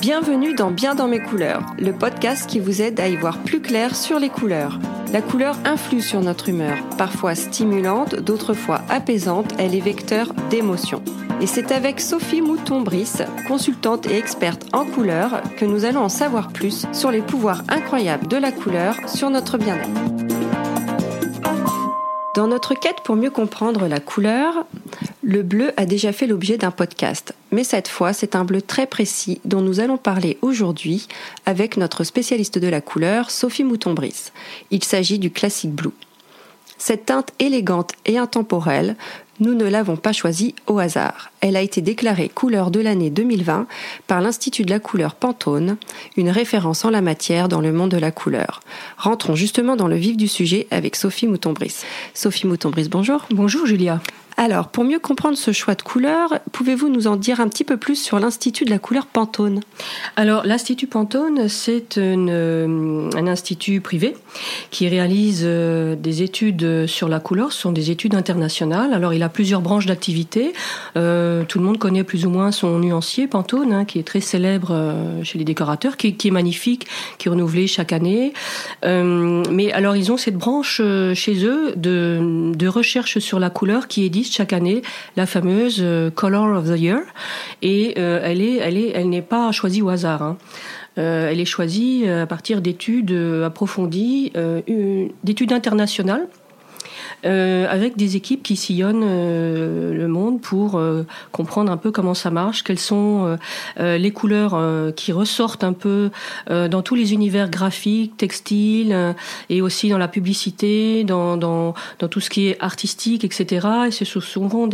Bienvenue dans Bien dans mes couleurs, le podcast qui vous aide à y voir plus clair sur les couleurs. La couleur influe sur notre humeur, parfois stimulante, d'autres fois apaisante, elle est vecteur d'émotions. Et c'est avec Sophie Mouton-Brice, consultante et experte en couleurs, que nous allons en savoir plus sur les pouvoirs incroyables de la couleur sur notre bien-être. Dans notre quête pour mieux comprendre la couleur, le bleu a déjà fait l'objet d'un podcast, mais cette fois c'est un bleu très précis dont nous allons parler aujourd'hui avec notre spécialiste de la couleur, Sophie Mouton-Brice. Il s'agit du Classic Blue. Cette teinte élégante et intemporelle, nous ne l'avons pas choisie au hasard. Elle a été déclarée couleur de l'année 2020 par l'Institut de la couleur Pantone, une référence en la matière dans le monde de la couleur. Rentrons justement dans le vif du sujet avec Sophie Mouton-Brice. Sophie Mouton-Brice, bonjour. Bonjour Julia. Alors, pour mieux comprendre ce choix de couleur, pouvez-vous nous en dire un petit peu plus sur l'Institut de la couleur Pantone? Alors, l'Institut Pantone, c'est euh, un institut privé qui réalise euh, des études sur la couleur. Ce sont des études internationales. Alors, il a plusieurs branches d'activité. Euh, tout le monde connaît plus ou moins son nuancier Pantone, hein, qui est très célèbre chez les décorateurs, qui, est magnifique, qui est renouvelé chaque année. mais alors, ils ont cette branche chez eux de, recherche sur la couleur qui est chaque année la fameuse euh, Color of the Year et euh, elle est elle est elle n'est pas choisie au hasard. Hein. Euh, elle est choisie à partir d'études approfondies, d'études internationales euh, avec des équipes qui sillonnent euh, le monde pour euh, comprendre un peu comment ça marche, quelles sont les couleurs qui ressortent un peu dans tous les univers graphiques, textiles et aussi dans la publicité, dans, dans, dans tout ce qui est artistique, etc. Et c'est souvent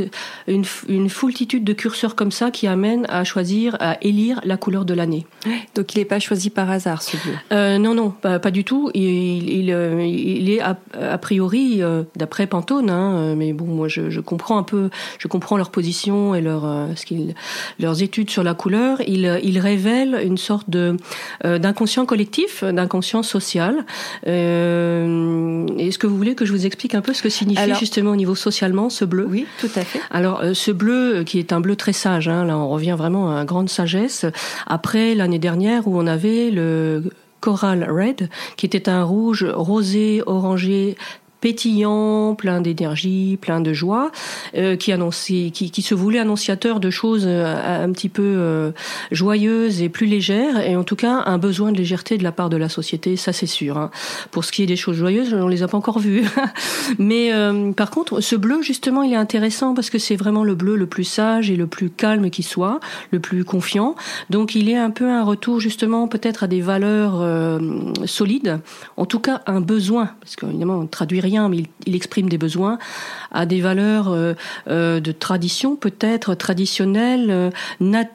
une, une foultitude de curseurs comme ça qui amènent à choisir, à élire la couleur de l'année. Donc il n'est pas choisi par hasard, ce bleu Non, non, pas, pas, du tout. Il, il, il est a, a priori, d'après Pantone, hein, euh, mais bon, moi je, comprends un peu, je comprends leur position et leur, euh, ce qu'ils, leurs études sur la couleur. Ils, ils révèlent une sorte de euh, d'inconscient collectif, d'inconscient social. est-ce que vous voulez que je vous explique un peu ce que signifie justement au niveau socialement ce bleu? Oui, tout à fait. Alors ce bleu qui est un bleu très sage, hein, là on revient vraiment à une grande sagesse. Après l'année dernière où on avait le Coral Red, qui était un rouge rosé, orangé, pétillant, plein d'énergie, plein de joie, euh, qui annonçait, qui, se voulait annonciateur de choses euh, un petit peu euh, joyeuses et plus légères, et en tout cas un besoin de légèreté de la part de la société, ça c'est sûr. Hein. Pour ce qui est des choses joyeuses, on les a pas encore vues. Mais par contre, ce bleu justement, il est intéressant parce que c'est vraiment le bleu le plus sage et le plus calme qui soit, le plus confiant. Donc il est un peu un retour justement peut-être à des valeurs solides, en tout cas un besoin, parce qu'évidemment on traduit rien, il, exprime des besoins, à des valeurs euh, euh, de tradition peut-être traditionnelles, euh,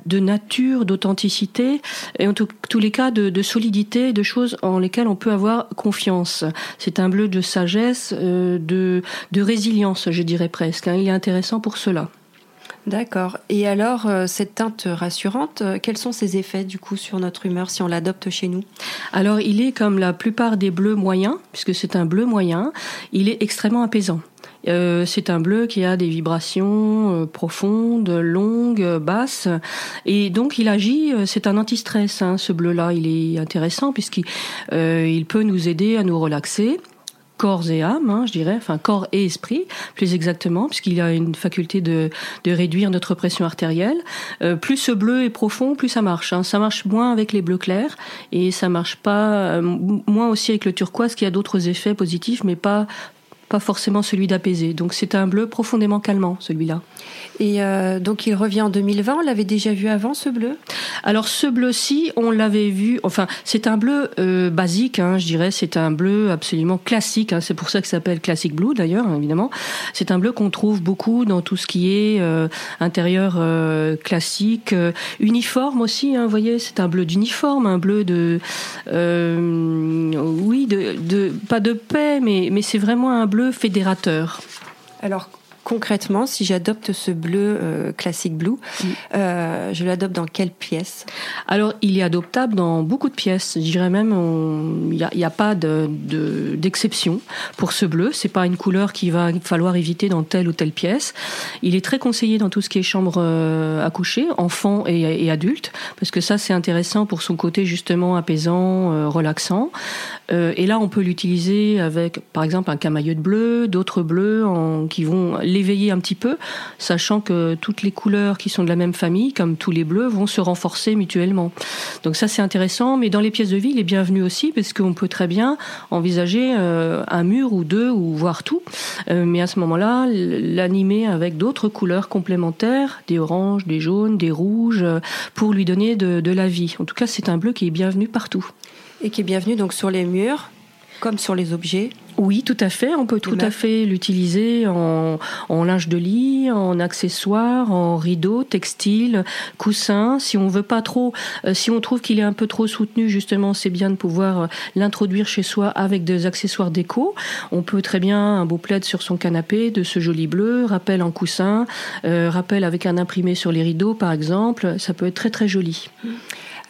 de nature, d'authenticité, et en tous les cas de, solidité, de choses en lesquelles on peut avoir confiance. C'est un bleu de sagesse, de, de résilience, je dirais presque. Hein. Il est intéressant pour cela. D'accord. Et alors, cette teinte rassurante, quels sont ses effets du coup sur notre humeur si on l'adopte chez nous? Alors, il est comme la plupart des bleus moyens, puisque c'est un bleu moyen, il est extrêmement apaisant. Euh, c'est un bleu qui a des vibrations euh, profondes, longues, basses, et donc il agit. Euh, c'est un anti-stress. Hein, ce bleu-là, il est intéressant puisqu'il il peut nous aider à nous relaxer corps et âme, hein, je dirais, enfin corps et esprit, plus exactement, puisqu'il a une faculté de, de réduire notre pression artérielle. plus ce bleu est profond, plus ça marche. Hein. Ça marche moins avec les bleus clairs et ça marche pas moins aussi avec le turquoise, qui a d'autres effets positifs, mais pas pas forcément celui d'apaiser. Donc c'est un bleu profondément calmant, celui-là. Et euh, donc il revient en 2020, on l'avait déjà vu avant ce bleu? Alors ce bleu-ci, on l'avait vu, enfin c'est un bleu euh, basique, hein, je dirais, c'est un bleu absolument classique, hein, c'est pour ça que ça s'appelle Classic Blue d'ailleurs, hein, évidemment. C'est un bleu qu'on trouve beaucoup dans tout ce qui est euh, intérieur classique, uniforme aussi, vous voyez, c'est un bleu d'uniforme, un bleu de... oui, de, de, pas de paix, mais, mais c'est vraiment un bleu fédérateur. Alors concrètement, si j'adopte ce bleu euh, classique blue, euh, je l'adopte dans quelle pièce? Alors, il est adoptable dans beaucoup de pièces. Je dirais même, il n'y a, a, pas d'exception de, pour ce bleu. C'est pas une couleur qu'il va falloir éviter dans telle ou telle pièce. Il est très conseillé dans tout ce qui est chambre euh, à coucher, enfants et, et adultes, parce que ça, c'est intéressant pour son côté justement apaisant, euh, relaxant. Euh, et là, on peut l'utiliser avec, par exemple, un camailleux de bleu, d'autres bleus en, qui vont l'éveiller un petit peu, sachant que toutes les couleurs qui sont de la même famille, comme tous les bleus, vont se renforcer mutuellement. Donc ça, c'est intéressant. Mais dans les pièces de vie, il est bienvenu aussi, parce qu'on peut très bien envisager euh, un mur ou deux, ou voir tout. Euh, mais à ce moment-là, l'animer avec d'autres couleurs complémentaires, des oranges, des jaunes, des rouges, pour lui donner de, de la vie. En tout cas, c'est un bleu qui est bienvenu partout. Et qui est bienvenu donc sur les murs, comme sur les objets oui, tout à fait. On peut tout à fait l'utiliser en, en, linge de lit, en accessoires, en rideaux, textiles, coussins. Si on veut pas trop, euh, si on trouve qu'il est un peu trop soutenu, justement, c'est bien de pouvoir euh, l'introduire chez soi avec des accessoires déco. On peut très bien un beau plaid sur son canapé de ce joli bleu, rappel en coussin, euh, rappel avec un imprimé sur les rideaux, par exemple. Ça peut être très très joli.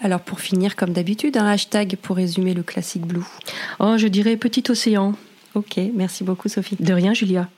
Alors pour finir, comme d'habitude, un hashtag pour résumer le classique blue. Oh, je dirais petit océan. Ok, merci beaucoup Sophie. De rien Julia.